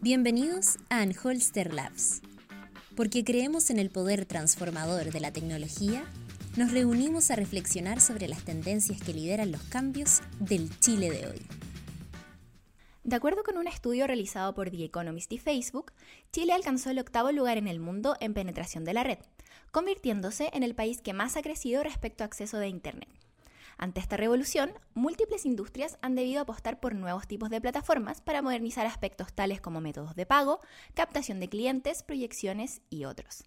Bienvenidos a Anholster Labs. Porque creemos en el poder transformador de la tecnología, nos reunimos a reflexionar sobre las tendencias que lideran los cambios del Chile de hoy. De acuerdo con un estudio realizado por The Economist y Facebook, Chile alcanzó el octavo lugar en el mundo en penetración de la red, convirtiéndose en el país que más ha crecido respecto a acceso de Internet. Ante esta revolución, múltiples industrias han debido apostar por nuevos tipos de plataformas para modernizar aspectos tales como métodos de pago, captación de clientes, proyecciones y otros.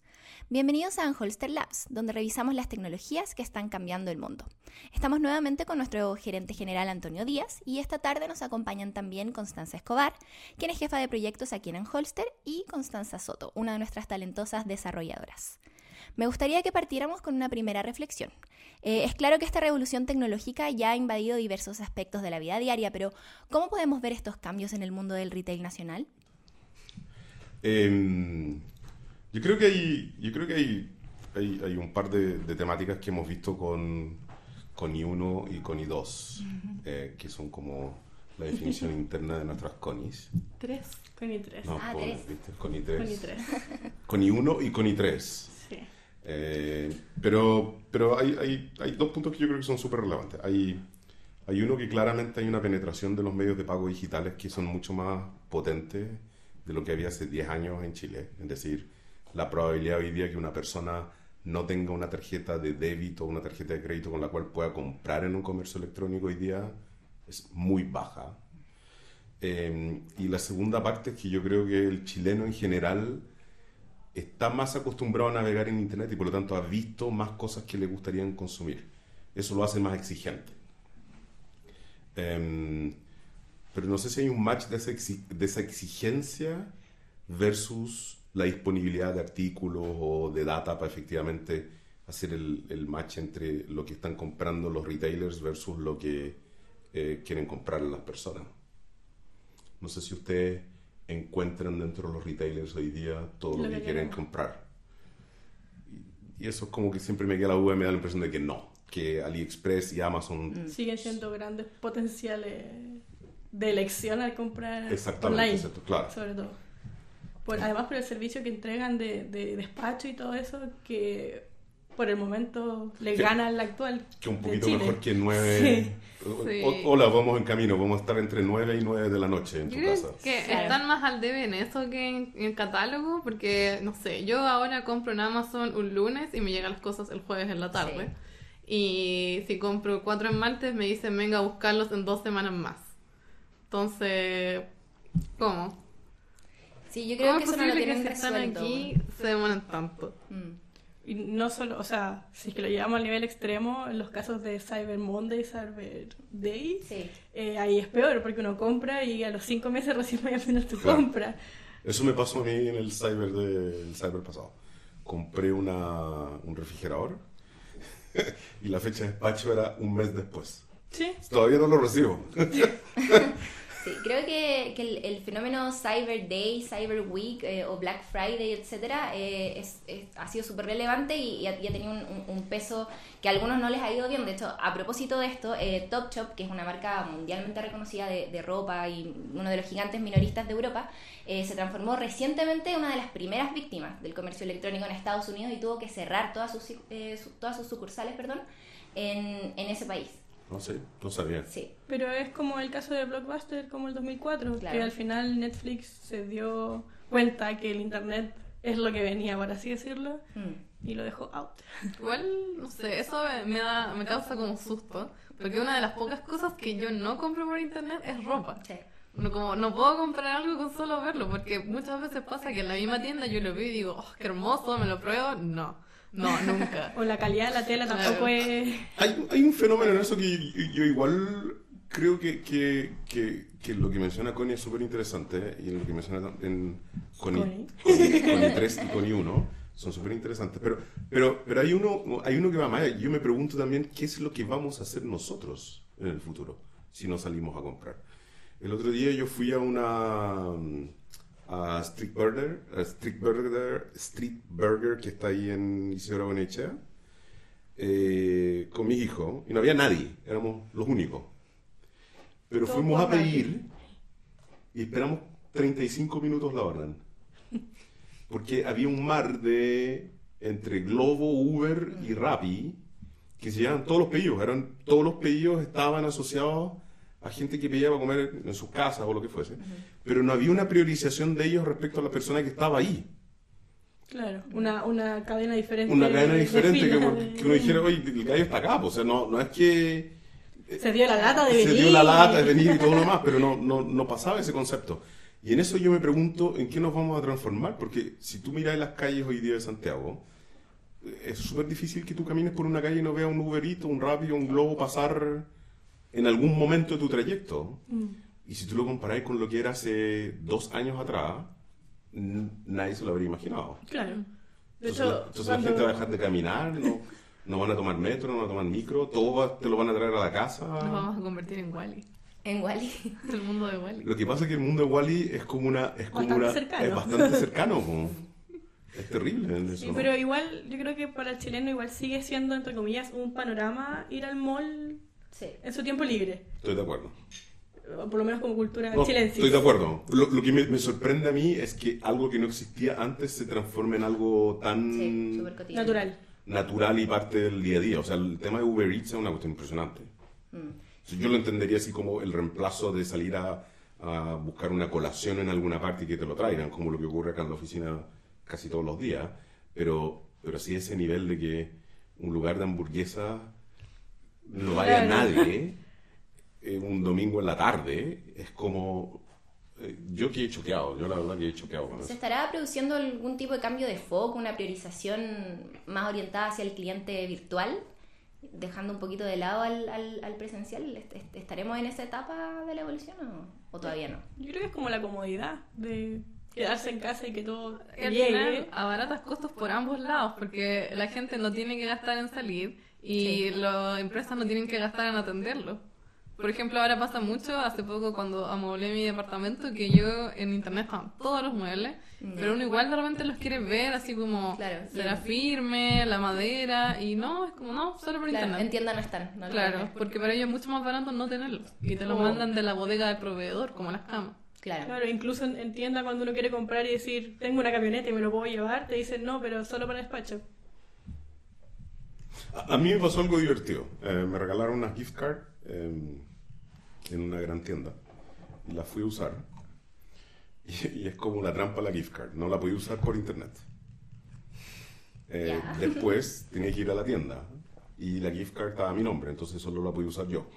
Bienvenidos a Anholster Labs, donde revisamos las tecnologías que están cambiando el mundo. Estamos nuevamente con nuestro gerente general Antonio Díaz y esta tarde nos acompañan también Constanza Escobar, quien es jefa de proyectos aquí en Anholster, y Constanza Soto, una de nuestras talentosas desarrolladoras. Me gustaría que partiéramos con una primera reflexión. Eh, es claro que esta revolución tecnológica ya ha invadido diversos aspectos de la vida diaria, pero ¿cómo podemos ver estos cambios en el mundo del retail nacional? Em, yo creo que hay, yo creo que hay, hay, un par de, temáticas que hemos visto con, con I1 y con I2, eh, que son como la definición interna de nuestras CONIs. Tres, con I3. No, ah, con, tres. Con I3. Con I3. Con I1 y con I3. Eh, pero pero hay, hay, hay, dos puntos que yo creo que son súper relevantes. Hay, hay uno que claramente hay una penetración de los medios de pago digitales que son mucho más potentes de lo que había hace 10 años en Chile. Es decir, la probabilidad hoy día que una persona no tenga una tarjeta de débito o una tarjeta de crédito con la cual pueda comprar en un comercio electrónico hoy día es muy baja. Eh, y la segunda parte es que yo creo que el chileno en general está más acostumbrado a navegar en Internet y por lo tanto ha visto más cosas que le gustarían consumir. Eso lo hace más exigente. Em, pero no sé si hay un match de esa, exigencia versus la disponibilidad de artículos o de data para efectivamente hacer el, match entre lo que están comprando los retailers versus lo que eh, quieren comprar las personas. No sé si usted encuentran dentro de los retailers hoy día todo lo, que, quieren comprar. Y, eso es como que siempre me queda la duda y me da la impresión de que no, que AliExpress y Amazon... Mm. Siguen siendo grandes potenciales de elección al comprar Exactamente, online. claro. Sobre todo. además por el servicio que entregan de, de despacho y todo eso, que por el momento le gana al actual. Que un poquito mejor que 9. Hola, vamos en camino, vamos a estar entre 9 y 9 de la noche en tu casa. Que están más al debe en eso que en, el catálogo, porque no sé, yo ahora compro en Amazon un lunes y me llegan las cosas el jueves en la tarde. Y si compro cuatro en martes, me dicen venga a buscarlos en dos semanas más. Entonces, ¿cómo? Sí, yo creo que eso no lo tienen que están aquí se demoran tanto. Mm. Y no solo, o sea, si es que lo llevamos a nivel extremo, en los casos de Cyber Monday, Cyber Day, eh, ahí es peor, porque uno compra y a los cinco meses recién va a tener tu compra. Eso me pasó a mí en el Cyber, de, el cyber pasado. Compré una, un refrigerador y la fecha de despacho era un mes después. Sí. Todavía no lo recibo. Sí, creo que, que el, fenómeno Cyber Day, Cyber Week eh, o Black Friday, etcétera, eh, es, ha sido súper relevante y, ha, tenido un, peso que a algunos no les ha ido bien. De hecho, a propósito de esto, eh, Topshop, que es una marca mundialmente reconocida de, de, ropa y uno de los gigantes minoristas de Europa, eh, se transformó recientemente en una de las primeras víctimas del comercio electrónico en Estados Unidos y tuvo que cerrar todas sus, todas sus sucursales perdón, en, en ese país. No sé, no sabía. Sí. Pero es como el caso de Blockbuster, como el 2004, que al final Netflix se dio cuenta que el Internet es lo que venía, por así decirlo, mm. y lo dejó out. Igual, no sé, eso me, da, me causa como susto, porque una de las pocas cosas que yo no compro por Internet es ropa. Sí. No, como, no puedo comprar algo con solo verlo, porque muchas veces pasa que en la misma tienda yo lo veo y digo, oh, qué hermoso, me lo pruebo. No. No, nunca. o la calidad de la tela tampoco es... Hay, hay, un fenómeno en eso que yo, igual creo que, que, que, lo que menciona Connie es súper interesante y lo que menciona en Connie, Connie, 3 y Connie 1 son súper interesantes. Pero, pero, pero hay, uno, hay uno que va más allá. Yo me pregunto también qué es lo que vamos a hacer nosotros en el futuro si no salimos a comprar. El otro día yo fui a una a Street Burger, Street Burger, Street Burger que está ahí en Isidora Bonechea, eh, con mi hijo, y no había nadie, éramos los únicos. Pero fuimos a pedir y esperamos 35 minutos la orden. Porque había un mar de entre Globo, Uber y Rappi que se llevaban todos los pedidos. Eran, todos los pedidos estaban asociados a gente que pedía para comer en sus casas o lo que fuese. Pero no había una priorización de ellos respecto a la persona que estaba ahí. Claro, una, una cadena diferente. Una cadena diferente que, uno dijera, oye, el gallo está acá. Pues, o sea, no, no es que... Se dio la lata de venir. Se dio la lata de venir y todo lo más, pero no, no, no pasaba ese concepto. Y en eso yo me pregunto, ¿en qué nos vamos a transformar? Porque si tú miras las calles hoy día de Santiago, es súper difícil que tú camines por una calle y no veas un Uberito, un Rappi un Globo pasar en algún momento de tu trayecto. Mm. Y si tú lo comparáis con lo que era hace dos años atrás, nadie se lo habría imaginado. Claro. De entonces, hecho, entonces la gente va a dejar de caminar, no, no, van a tomar metro, no van a tomar micro, todo te lo van a traer a la casa. Nos vamos a convertir en Wally. En Wally. el mundo de Wally. Lo que pasa es que el mundo de Wally es como una... Es como una, cercano. Es bastante cercano. Es terrible en eso. Sí, pero igual, yo creo que para el chileno igual sigue siendo, entre comillas, un panorama ir al mall en su tiempo libre. Estoy de acuerdo. Por lo menos como cultura no, Estoy de acuerdo. Lo, que me, sorprende a mí es que algo que no existía antes se transforme en algo tan... natural. Natural y parte del día a día. O sea, el tema de Uber Eats es una cuestión impresionante. Mm. Yo lo entendería así como el reemplazo de salir a, a buscar una colación en alguna parte y que te lo traigan, como lo que ocurre acá en la oficina casi todos los días, pero, pero sí ese nivel de que un lugar de hamburguesa no vaya a nadie eh, un domingo en la tarde, es como... Eh, yo que he choqueado, yo la verdad que he choqueado con ¿Se estará produciendo algún tipo de cambio de foco, una priorización más orientada hacia el cliente virtual? Dejando un poquito de lado al, al, presencial, ¿estaremos en esa etapa de la evolución o, o todavía no? Yo creo que es como la comodidad de quedarse en casa y que todo al llegue. abaratas costos por ambos lados, porque la gente no tiene que gastar en salir y las empresas no tienen que gastar en atenderlo. Por ejemplo, ahora pasa mucho, hace poco cuando amoblé mi departamento, que yo en internet están todos los muebles, mm. pero uno igual de repente los quiere ver así como claro, será firme, la madera, y no, es como no, solo por internet. En tienda no están. claro, porque para ellos es mucho más barato no tenerlos, y te lo oh. mandan de la bodega del proveedor, como las camas. Claro. Claro, incluso en, tienda cuando uno quiere comprar y decir, tengo una camioneta y me lo puedo llevar, te dicen no, pero solo para despacho. A, mí me pasó algo divertido. Eh, me regalaron una gift card em, en una gran tienda. Y la fui a usar. Y, es como una trampa la gift card. No la podía usar por internet. Eh, después tenía que ir a la tienda. Y la gift card estaba a mi nombre, entonces solo la podía usar yo.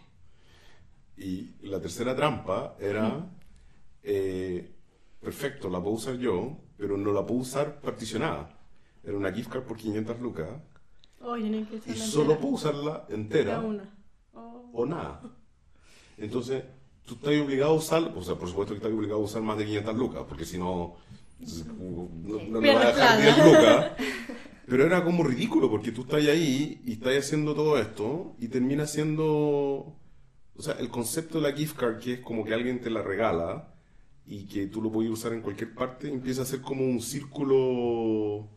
Y la tercera trampa era eh, perfecto, la puedo usar yo, pero no la puedo usar particionada. Era una gift card por 500 lucas. Y solo puedo usarla entera. Oh. O nada. Entonces, tú estás obligado a usar, o sea, por supuesto que estás obligado a usar más de 500 lucas, porque si no, no, va a dejar 10 lucas. Pero era como ridículo, porque tú estás ahí y estás haciendo todo esto y termina siendo... O sea, el concepto de la gift card, que es como que alguien te la regala, y que tú lo puedes usar en cualquier parte, empieza a ser como un círculo,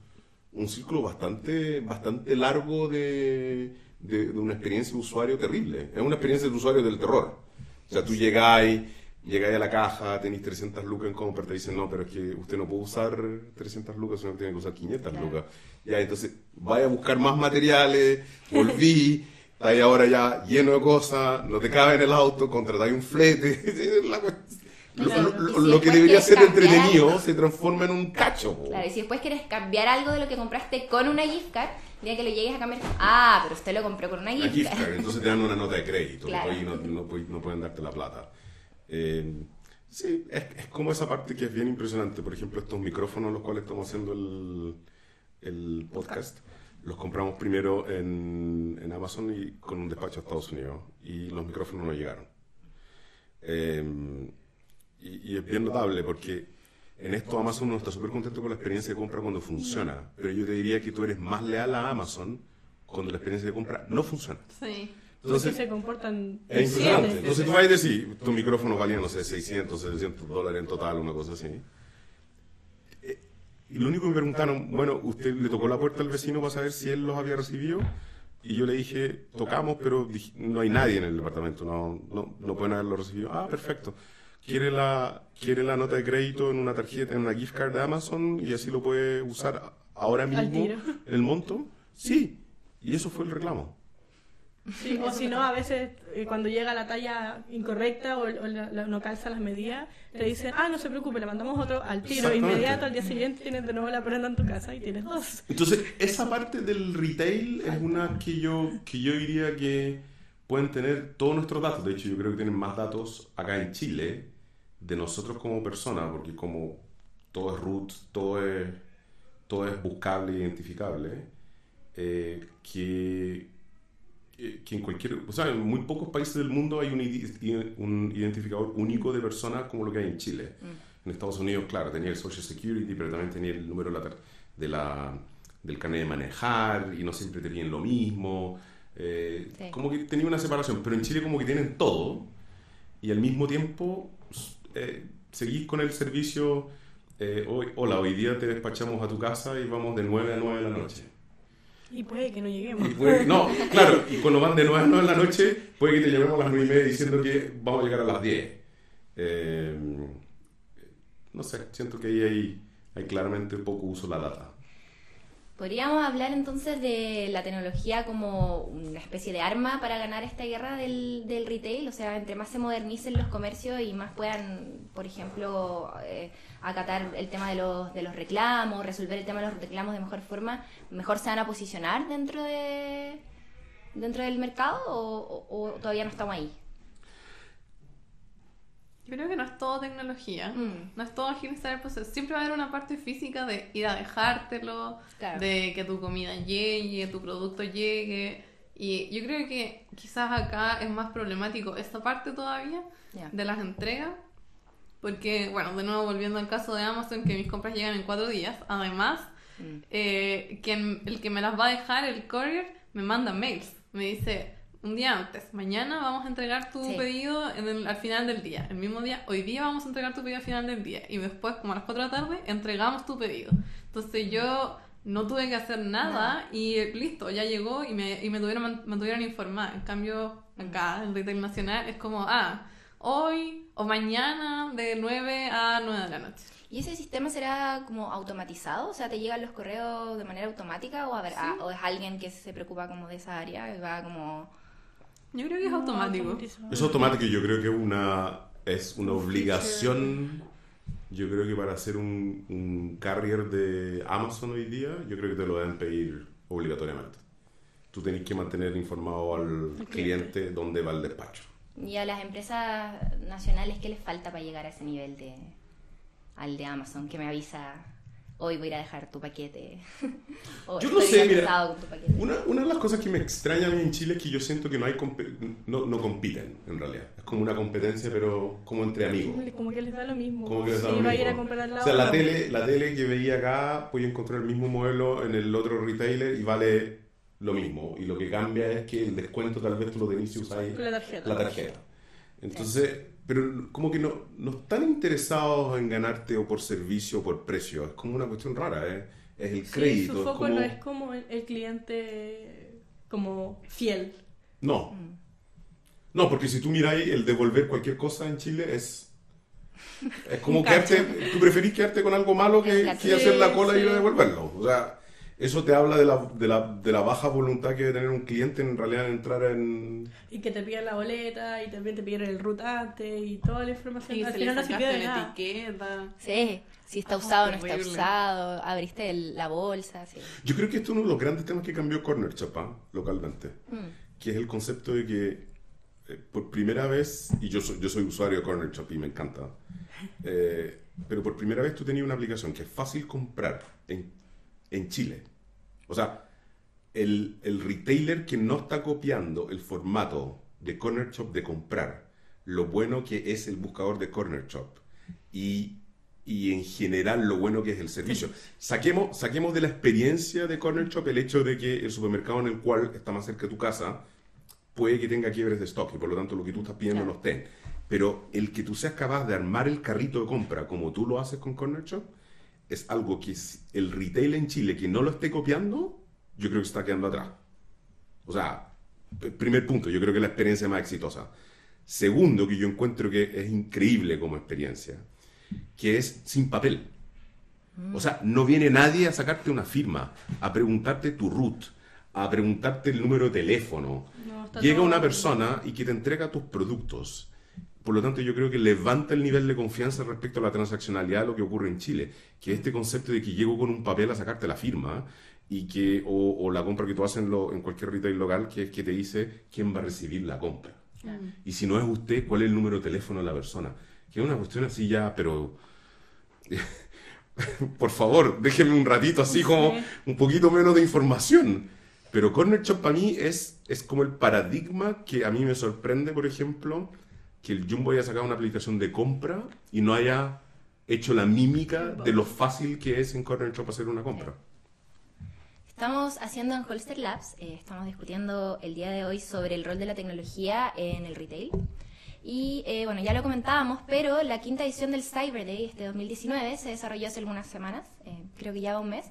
un círculo bastante, bastante largo de, de, una experiencia de usuario terrible. Es una experiencia de usuario del terror. O sea, tú llegáis, llegáis a la caja, tenéis 300 lucas en compra, te dicen, no, pero es que usted no puede usar 300 lucas, sino que tiene que usar 500 lucas. Ya, entonces, vaya a buscar más materiales, volví, estáis ahora ya lleno de cosas, no te cabe en el auto, contratáis un flete. la lo, que debería ser entretenido se transforma en un cacho. Claro, y si después quieres cambiar algo de lo que compraste con una gift card, día que lo llegues a cambiar, ah, pero usted lo compró con una gift, card. Entonces te dan una nota de crédito, y no, no, pueden darte la plata. Eh, sí, es, es, como esa parte que es bien impresionante. Por ejemplo, estos micrófonos, los cuales estamos haciendo el, el podcast, los compramos primero en, en Amazon y con un despacho a Estados Unidos. Y los micrófonos no llegaron. Eh, y, es bien notable porque en esto Amazon no está súper contento con la experiencia de compra cuando funciona. Pero yo te diría que tú eres más leal a Amazon cuando la experiencia de compra no funciona. Sí. Entonces, se comportan es impresionante. Entonces tú vas a decir, tu micrófono valía, no sé, 600, 700 dólares en total, una cosa así. Eh, y lo único que me preguntaron, bueno, ¿usted le tocó la puerta al vecino para saber si él los había recibido? Y yo le dije, tocamos, pero no hay nadie en el departamento, no, no, no pueden haberlo recibido. Ah, perfecto. Quiere la, quiere la nota de crédito en una tarjeta, en una gift card de Amazon y así lo puede usar ahora mismo el monto. Sí, y eso fue el reclamo. Sí, o si no, a veces eh, cuando llega la talla incorrecta o, no calza las medidas, te dicen, ah, no se preocupe, le mandamos otro al tiro inmediato, al día siguiente tienes de nuevo la prenda en tu casa y tienes dos. Entonces, esa parte del retail es una que yo, que yo diría que pueden tener todos nuestros datos. De hecho, yo creo que tienen más datos acá en Chile de nosotros como personas, porque como todo es root, todo es, todo es buscable e identificable, eh, que que en cualquier, o sea, en muy pocos países del mundo hay un, un identificador único de personas como lo que hay en Chile. Mm. En Estados Unidos, claro, tenía el Social Security, pero también tenía el número de la, del carnet de manejar y no siempre tenían lo mismo. Eh, como que tenía una separación, pero en Chile como que tienen todo y al mismo tiempo eh, seguís con el servicio, eh, hoy, hola, hoy día te despachamos a tu casa y vamos de 9 a 9 de la noche. Y puede que no lleguemos. no, claro, y cuando van de 9 a 9 en la noche, puede que te llamemos a las 9 y media diciendo que vamos a llegar a las 10. Eh, no sé, siento que ahí hay, hay claramente poco uso de la data. Podríamos hablar entonces de la tecnología como una especie de arma para ganar esta guerra del, del retail, o sea, entre más se modernicen los comercios y más puedan, por ejemplo, eh, acatar el tema de los, de los reclamos, resolver el tema de los reclamos de mejor forma, mejor se van a posicionar dentro de dentro del mercado o todavía no estamos ahí. Yo creo que no es todo tecnología, mm. no es todo agilizar el proceso. Siempre va a haber una parte física de ir a dejártelo, de que tu comida llegue, tu producto llegue. Y yo creo que quizás acá es más problemático esta parte todavía de las entregas. Porque, bueno, de nuevo volviendo al caso de Amazon, que mis compras llegan en cuatro días. Además, mm. eh, quien, el que me las va a dejar, el courier, me manda mails. Me dice, un día antes. Mañana vamos a entregar tu pedido en al final del día. El mismo día, hoy día vamos a entregar tu pedido al final del día. Y después, como a las 4 de la tarde, entregamos tu pedido. Entonces yo no tuve que hacer nada y listo, ya llegó y me, y me tuvieron, me tuvieron informar. En cambio, acá, en Retail Nacional, es como, ah, hoy o mañana de 9 a 9 de la noche. ¿Y ese sistema será como automatizado? O sea, ¿te llegan los correos de manera automática o, a ver, ah, o es alguien que se preocupa como de esa área y va como yo creo que es automático. Es automático y yo creo que una, es una obligación. Yo creo que para ser un, un carrier de Amazon hoy día, yo creo que te lo deben pedir obligatoriamente. Tú tenés que mantener informado al cliente dónde va el despacho. ¿Y a las empresas nacionales qué les falta para llegar a ese nivel de al de Amazon que me avisa hoy voy a ir a dejar tu paquete. yo no sé, mira, Una, una, de las cosas que me extraña a mí en Chile es que yo siento que no hay no, no, compiten, en realidad. Es como una competencia, pero como entre amigos. Como que les da lo mismo. Como que les da lo mismo. A ir a comprar o sea, la tele, la tele que veía acá, voy a encontrar el mismo modelo en el otro retailer y vale lo mismo. Y lo que cambia es que el descuento tal vez tú lo tenés y usáis la tarjeta. La tarjeta. Entonces pero como que no, no están interesados en ganarte o por servicio o por precio. Es como una cuestión rara, ¿eh? Es el crédito. su foco no es como el, cliente como fiel. No. Mm. No, porque si tú miráis el devolver cualquier cosa en Chile es... Es como quedarte... Tú preferís quedarte con algo malo que, que hacer la cola y ir a devolverlo. O sea eso te habla de la, de, la, de la baja voluntad que debe tener un cliente en realidad en entrar en... Y que te piden la boleta y también te piden el rutante y toda la información. Y Al final no se pide la etiqueta. Sí, si está usado o no está usado, abriste la bolsa. Sí. Yo creo que esto es uno de los grandes temas que cambió Corner Shop ¿ah? localmente, mm. que es el concepto de que eh, por primera vez, y yo soy, yo soy usuario de Corner Shop y me encanta, eh, pero por primera vez tú tenías una aplicación que es fácil comprar en en Chile. O sea, el, el, retailer que no está copiando el formato de Corner Shop de comprar, lo bueno que es el buscador de Corner Shop y, y en general lo bueno que es el servicio. Saquemos, saquemos de la experiencia de Corner Shop el hecho de que el supermercado en el cual está más cerca de tu casa puede que tenga quiebres de stock y por lo tanto lo que tú estás pidiendo no esté. Pero el que tú seas capaz de armar el carrito de compra como tú lo haces con Corner Shop, es algo que el retail en Chile que no lo esté copiando, yo creo que está quedando atrás. O sea, primer punto, yo creo que la experiencia más exitosa. Segundo, que yo encuentro que es increíble como experiencia, que es sin papel. O sea, no viene nadie a sacarte una firma, a preguntarte tu root, a preguntarte el número de teléfono. Llega una persona y que te entrega tus productos. Por lo tanto, yo creo que levanta el nivel de confianza respecto a la transaccionalidad de lo que ocurre en Chile, que este concepto de que llego con un papel a sacarte la firma y que o, la compra que tú haces en, en, cualquier retail local, que es que te dice quién va a recibir la compra. Y si no es usted, ¿cuál es el número de teléfono de la persona? Que es una cuestión así ya, pero... por favor, déjenme un ratito así como un poquito menos de información. Pero Corner Shop para mí es, es como el paradigma que a mí me sorprende, por ejemplo, que el Jumbo haya sacado una aplicación de compra y no haya hecho la mímica de lo fácil que es en Corner Shop hacer una compra. Estamos haciendo en Holster Labs, eh, estamos discutiendo el día de hoy sobre el rol de la tecnología en el retail. Y eh, bueno, ya lo comentábamos, pero la quinta edición del Cyber Day este 2019 se desarrolló hace algunas semanas, eh, creo que ya un mes,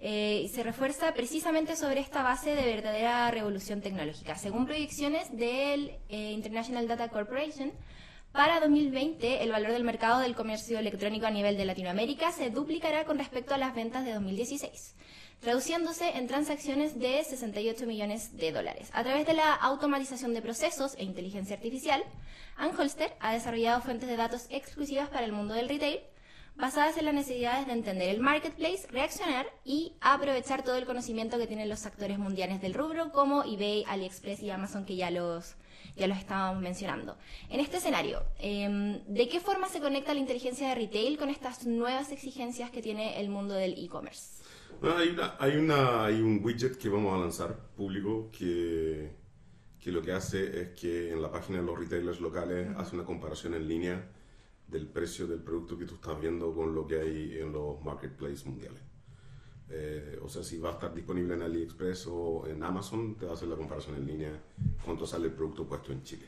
eh, y se refuerza precisamente sobre esta base de verdadera revolución tecnológica. Según proyecciones del International Data Corporation, para 2020 el valor del mercado del comercio electrónico a nivel de Latinoamérica se duplicará con respecto a las ventas de 2016 reduciéndose en transacciones de 68 millones de dólares. A través de la automatización de procesos e inteligencia artificial, Anholster ha desarrollado fuentes de datos exclusivas para el mundo del retail, basadas en las necesidades de entender el marketplace, reaccionar y aprovechar todo el conocimiento que tienen los actores mundiales del rubro, como eBay, AliExpress y Amazon, que ya los, ya los estábamos mencionando. En este escenario, em, ¿de qué forma se conecta la inteligencia de retail con estas nuevas exigencias que tiene el mundo del e-commerce? hay, una, hay, una, hay un widget que vamos a lanzar público que que lo que hace es que en la página de los retailers locales hace una comparación en línea del precio del producto que tú estás viendo con lo que hay en los marketplaces mundiales. Eh, o sea, si va a estar disponible en AliExpress o en Amazon, te va a hacer la comparación en línea cuánto sale el producto puesto en Chile.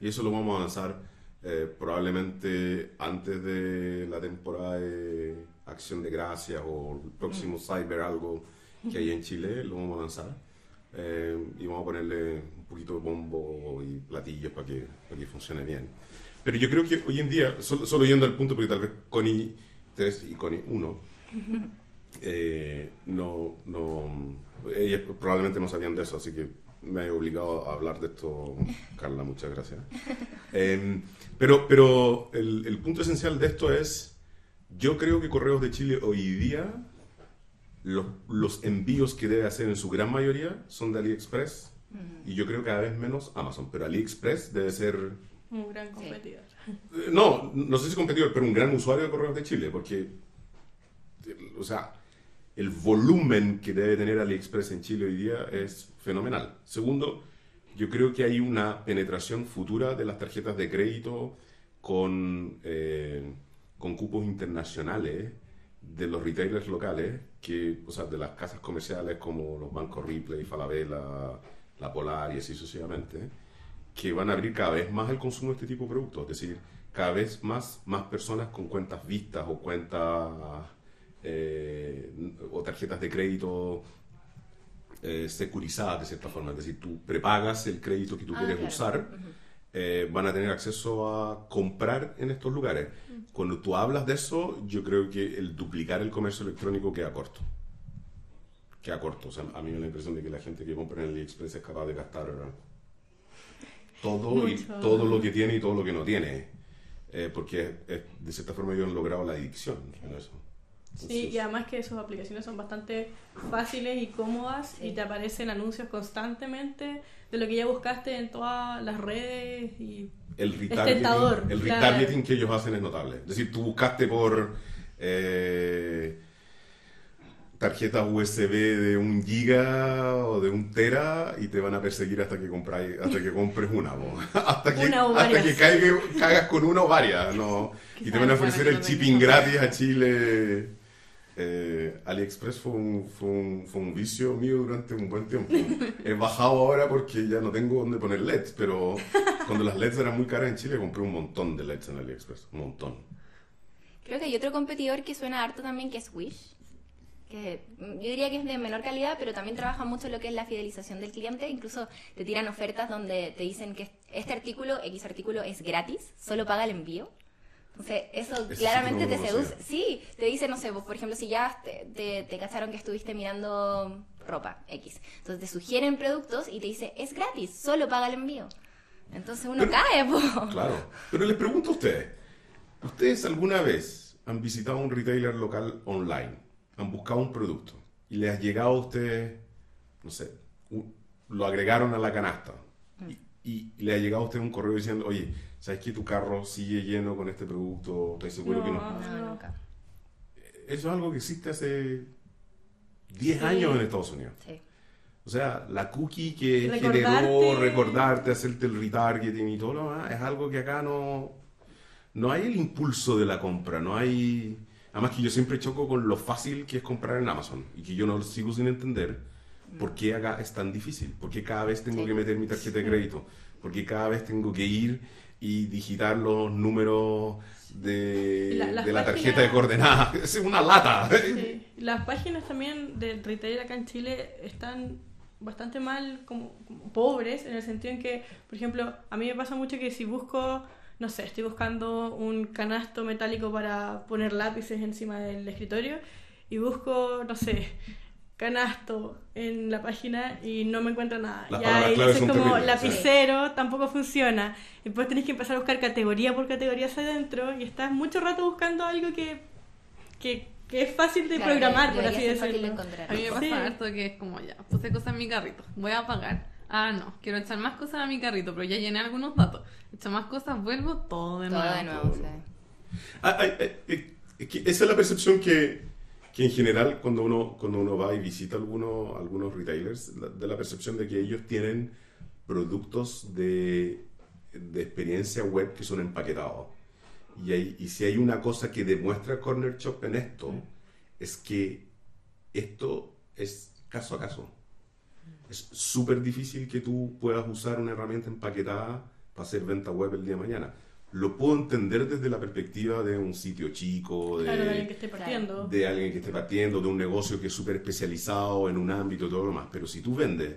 Y eso lo vamos a lanzar eh, probablemente antes de la temporada de Acción de Gracias o el próximo mm. Cyber algo que hay en Chile, lo vamos a lanzar. Eh, y vamos a ponerle un poquito de bombo y platillos para que, para que funcione bien. Pero yo creo que hoy en día, solo, yendo al punto, porque tal vez Connie 3 y Connie 1, eh, no, no, ellas probablemente no sabían de eso, así que me he obligado a hablar de esto, Carla, muchas gracias. Em, pero pero el, el punto esencial de esto es, yo creo que Correos de Chile hoy día los, envíos que debe hacer en su gran mayoría son de AliExpress y yo creo cada vez menos Amazon, pero AliExpress debe ser... Un gran competidor. Eh, no, no sé si competidor, pero un gran usuario de correos de Chile, porque, o sea, el volumen que debe tener AliExpress en Chile hoy día es fenomenal. Segundo, yo creo que hay una penetración futura de las tarjetas de crédito con, eh, con cupos internacionales de los retailers locales, que, o sea, de las casas comerciales como los bancos Ripley, Falabella, La Polar y así sucesivamente, que van a abrir cada vez más el consumo de este tipo de productos. Es decir, cada vez más, más personas con cuentas vistas o cuentas eh, o tarjetas de crédito eh, securizadas de cierta forma. Es decir, tú prepagas el crédito que tú ah, quieres usar. Eh, van a tener acceso a comprar en estos lugares. Cuando tú hablas de eso, yo creo que el duplicar el comercio electrónico queda corto. Queda corto. O sea, a mí me da la impresión de que la gente que compra en AliExpress es capaz de gastar todo, y, todo lo que tiene y todo lo que no tiene. Eh, porque de cierta forma ellos han logrado la adicción en eso. Sí, y además que sus aplicaciones son bastante fáciles y cómodas y te aparecen anuncios constantemente de lo que ya buscaste en todas las redes y el retargeting, el retargeting que ellos hacen es notable. Es decir, tú buscaste por eh, tarjetas USB de un giga o de un tera y te van a perseguir hasta que compráis, hasta que compres una, hasta que, hasta que caigas con una o varias, ¿no? y te van a ofrecer el shipping gratis a Chile eh, AliExpress fue un, fue, un, fue un, vicio mío durante un buen tiempo. He bajado ahora porque ya no tengo dónde poner LEDs, pero cuando las LEDs eran muy caras en Chile compré un montón de LEDs en AliExpress, un montón. Creo que hay otro competidor que suena harto también que es Wish que yo diría que es de menor calidad, pero también trabaja mucho lo que es la fidelización del cliente. Incluso te tiran ofertas donde te dicen que este artículo, X artículo es gratis, solo paga el envío. Entonces, eso, claramente te seduce. Sí, te dice, no sé, vos, por ejemplo, si ya te, te, cacharon que estuviste mirando ropa X. Entonces te sugieren productos y te dice, es gratis, solo paga el envío. Entonces uno cae, po. Claro. Pero les pregunto a ustedes, ¿ustedes alguna vez han visitado un retailer local online? ¿Han buscado un producto? Y les ha llegado a ustedes, no sé, lo agregaron a la canasta. Y, le ha llegado a usted un correo diciendo, oye, ¿sabes que tu carro sigue lleno con este producto? ¿Estoy seguro que no? No, nunca. Eso es algo que existe hace 10 años en Estados Unidos. Sí. O sea, la cookie que generó recordarte, hacerte el retargeting y todo lo demás, es algo que acá no, no hay el impulso de la compra, no hay... Además que yo siempre choco con lo fácil que es comprar en Amazon y que yo no sigo sin entender por qué acá es tan difícil, por qué cada vez tengo que meter mi tarjeta de crédito, por qué cada vez tengo que ir y digitar los números de la, tarjeta de coordenadas. Es una lata. Las páginas también del retail acá en Chile están bastante mal, como, pobres, en el sentido en que, por ejemplo, a mí me pasa mucho que si busco, no sé, estoy buscando un canasto metálico para poner lápices encima del escritorio y busco, no sé, canasto en la página y no me encuentro nada. ya es como lapicero, tampoco funciona. Y después tenés que empezar a buscar categoría por categoría hacia adentro y estás mucho rato buscando algo que, que que es fácil de programar, por así decirlo. A mí me pasa harto que es como ya, puse cosas en mi carrito, voy a pagar. Ah, no, quiero echar más cosas a mi carrito, pero ya llené algunos datos. Echo más cosas, vuelvo todo de nuevo. Todo de nuevo, sí. Ah, eh, esa es la percepción que, que, en general cuando uno, cuando uno va y visita algunos, algunos retailers, de la percepción de que ellos tienen productos de, de experiencia web que son empaquetados y, si hay una cosa que demuestra Corner Shop en esto, es que esto es caso a caso. Es súper difícil que tú puedas usar una herramienta empaquetada para hacer venta web el día de mañana. Lo puedo entender desde la perspectiva de un sitio chico, de, alguien que esté partiendo. De alguien que esté partiendo, de un negocio que es súper especializado en un ámbito y todo lo demás. Pero si tú vendes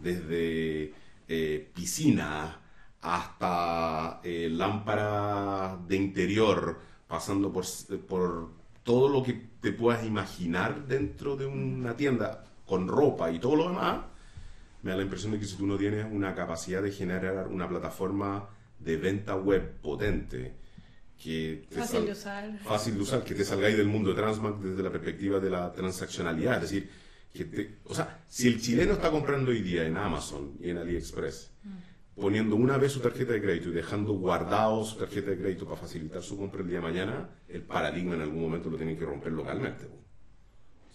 desde eh, piscina, hasta eh, lámparas de interior, pasando por, por todo lo que te puedas imaginar dentro de una tienda con ropa y todo lo demás, me da la impresión de que si tú no tienes una capacidad de generar una plataforma de venta web potente, que fácil de usar, fácil de usar, que te salgáis del mundo de Transmac desde la perspectiva de la transaccionalidad, es decir, que o sea, si el chileno está comprando hoy día en Amazon y en AliExpress, mm poniendo una vez su tarjeta de crédito y dejando guardado su tarjeta de crédito para facilitar su compra el día de mañana, el paradigma en algún momento lo tienen que romper localmente.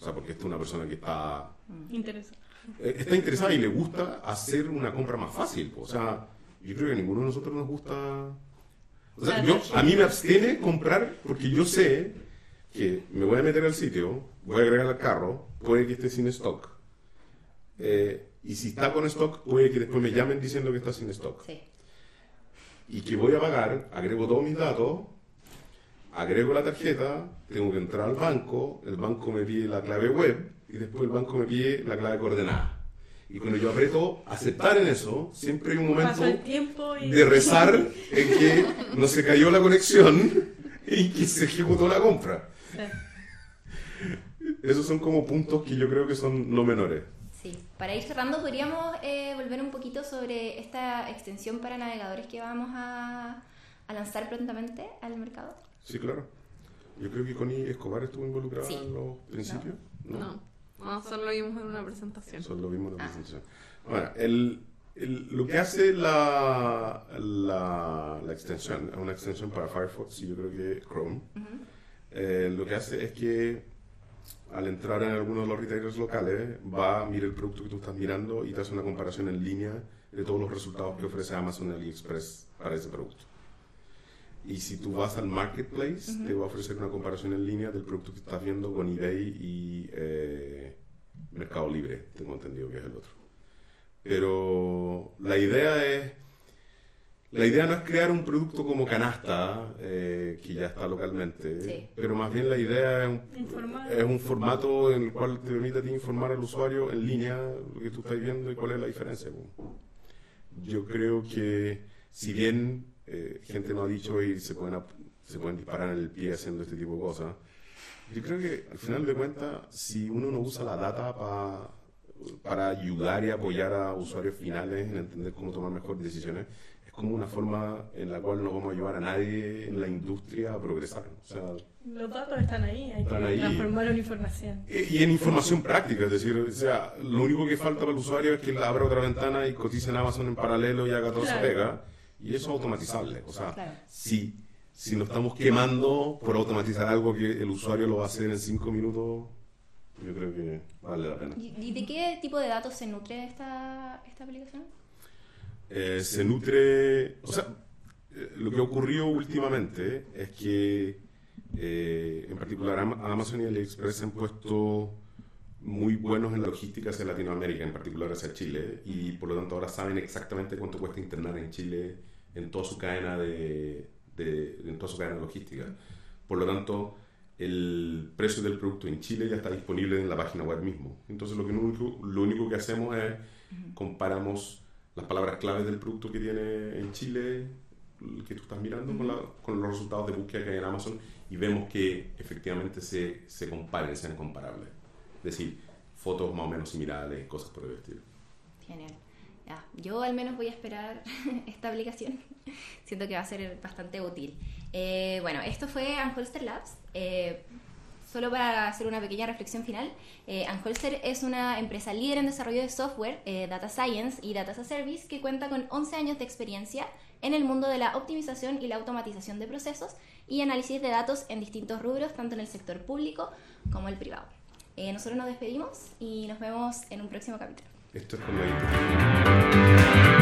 O sea, porque esta es una persona que está... Interesada. Eh, está interesada y le gusta hacer una compra más fácil. O sea, yo creo que a ninguno de nosotros nos gusta... O sea, yo, a mí me abstiene comprar porque yo sé que me voy a meter al sitio, voy a agregar al carro, puede que esté sin stock. Eh, y si está con stock, puede que después me llamen diciendo que está sin stock. Sí. Y que voy a pagar, agrego todos mis datos, agrego la tarjeta, tengo que entrar al banco, el banco me pide la clave web y después el banco me pide la clave coordenada. Y cuando yo aprieto aceptar en eso, siempre hay un momento de rezar en que no se cayó la conexión y que se ejecutó la compra. Esos son como puntos que yo creo que son no menores. Sí, para ir cerrando, podríamos eh, volver un poquito sobre esta extensión para navegadores que vamos a, lanzar prontamente al mercado. Sí, claro. Yo creo que Connie Escobar estuvo involucrada en los principios. No. No. solo lo vimos en una presentación. Solo lo vimos en una ah. presentación. Bueno, el, lo que hace la, la, la, extensión, es una extensión para Firefox y yo creo que Chrome. Eh, lo que hace es que al entrar en alguno de los retailers locales, va, mira el producto que tú estás mirando y te hace una comparación en línea de todos los resultados que ofrece Amazon y AliExpress para ese producto. Y si tú vas al marketplace, te va a ofrecer una comparación en línea del producto que estás viendo con eBay y eh, Mercado Libre, tengo entendido que es el otro. Pero la idea es la idea no es crear un producto como canasta, eh, que ya está localmente, pero más bien la idea es un, es un, formato en el cual te permite a ti informar al usuario en línea lo que tú estás viendo y cuál es la diferencia. Yo creo que si bien eh, gente no ha dicho y se pueden, se pueden disparar en el pie haciendo este tipo de cosas, yo creo que al final de cuentas, si uno no usa la data para para ayudar y apoyar a usuarios finales en entender cómo tomar mejores decisiones, es como una forma en la cual no vamos a ayudar a nadie en la industria a progresar. O sea, los datos están ahí, hay que transformarlo en información. Y, en información práctica, es decir, o sea, lo único que falta para el usuario es que abra otra ventana y cotice en Amazon en paralelo y haga todo claro. pega, y eso es automatizable. O sea, si, si nos estamos quemando por automatizar algo que el usuario lo va a hacer en cinco minutos, yo creo que vale la pena. ¿Y de qué tipo de datos se nutre esta, esta aplicación? Eh, se nutre, o sea, eh, lo que ocurrió últimamente es que eh, en particular Amazon y AliExpress han puesto muy buenos en la logística hacia Latinoamérica, en particular hacia Chile, y por lo tanto ahora saben exactamente cuánto cuesta internar en Chile en toda su cadena de, de en toda su cadena logística. Por lo tanto, el precio del producto en Chile ya está disponible en la página web mismo. Entonces lo, que único, lo único que hacemos es comparamos las palabras claves del producto que tiene en Chile, que tú estás mirando, con, con, los resultados de búsqueda que hay en Amazon y vemos que efectivamente se, se comparen, sean comparables. Es decir, fotos más o menos similares, cosas por el estilo. Genial. Yo al menos voy a esperar esta aplicación. Siento que va a ser bastante útil. Eh, bueno, esto fue Anholster Labs. Eh, solo para hacer una pequeña reflexión final, eh, Anholster es una empresa líder en desarrollo de software, eh, data science y data as a service que cuenta con 11 años de experiencia en el mundo de la optimización y la automatización de procesos y análisis de datos en distintos rubros, tanto en el sector público como el privado. nosotros nos despedimos y nos vemos en un próximo capítulo. Esto es como